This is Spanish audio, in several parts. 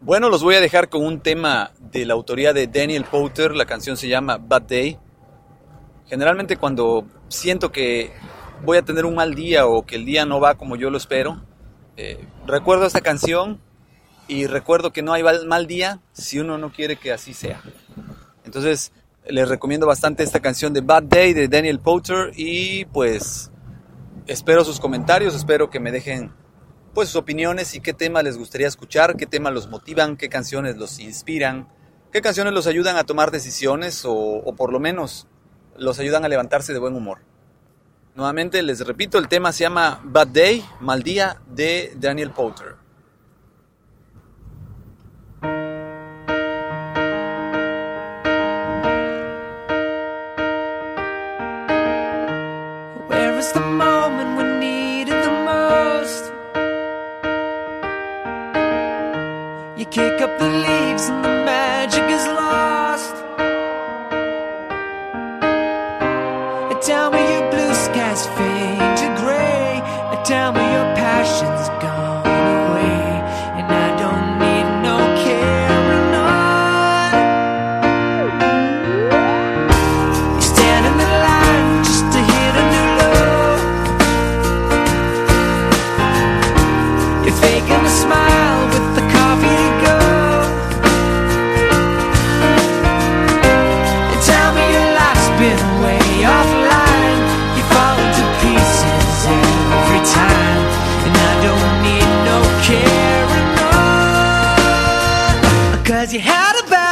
Bueno, los voy a dejar con un tema de la autoría de Daniel Potter. La canción se llama Bad Day. Generalmente cuando siento que voy a tener un mal día o que el día no va como yo lo espero, eh, recuerdo esta canción y recuerdo que no hay mal día si uno no quiere que así sea. Entonces les recomiendo bastante esta canción de Bad Day de Daniel Potter y pues espero sus comentarios, espero que me dejen pues sus opiniones y qué temas les gustaría escuchar, qué temas los motivan, qué canciones los inspiran, qué canciones los ayudan a tomar decisiones o, o por lo menos los ayudan a levantarse de buen humor. Nuevamente les repito, el tema se llama Bad Day, Mal Día de Daniel Potter. Tell me your blue skies fade to gray, Tell me when your passions go.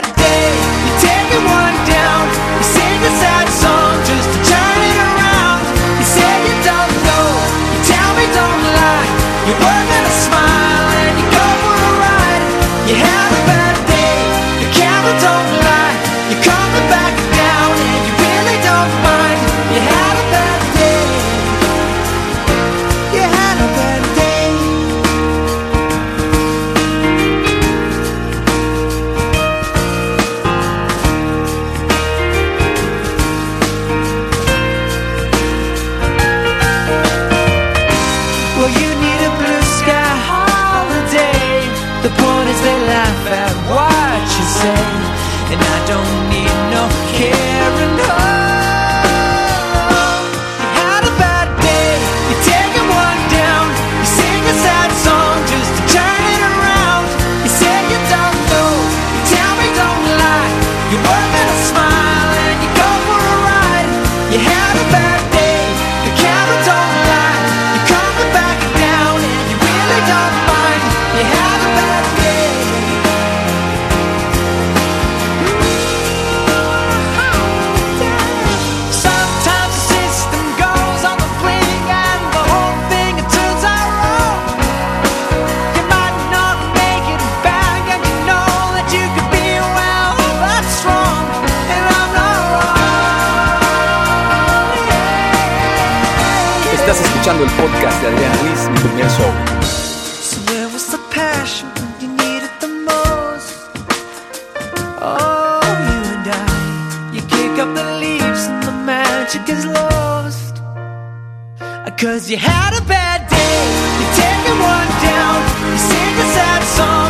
El podcast de Adrián Luis, The point is they laugh at what you say, and I don't escuchando el podcast de Adrián Ruiz, mi primer show. Cause you had a bad day, you take me one down, you sing a sad song.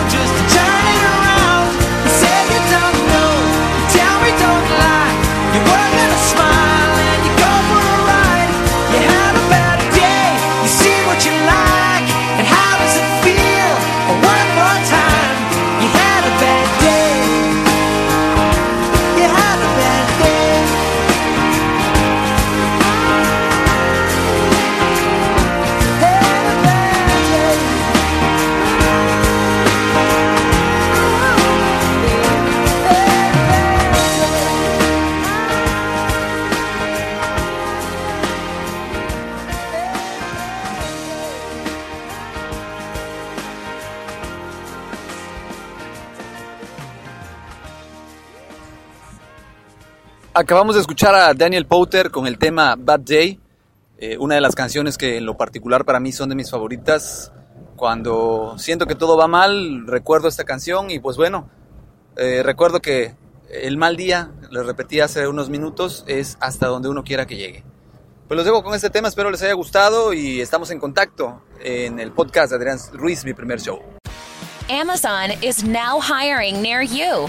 Acabamos de escuchar a Daniel Powter con el tema Bad Day, eh, una de las canciones que en lo particular para mí son de mis favoritas. Cuando siento que todo va mal, recuerdo esta canción y pues bueno, eh, recuerdo que el mal día, le repetí hace unos minutos, es hasta donde uno quiera que llegue. Pues los dejo con este tema, espero les haya gustado y estamos en contacto en el podcast de Adrián Ruiz, mi primer show. Amazon is now hiring near you.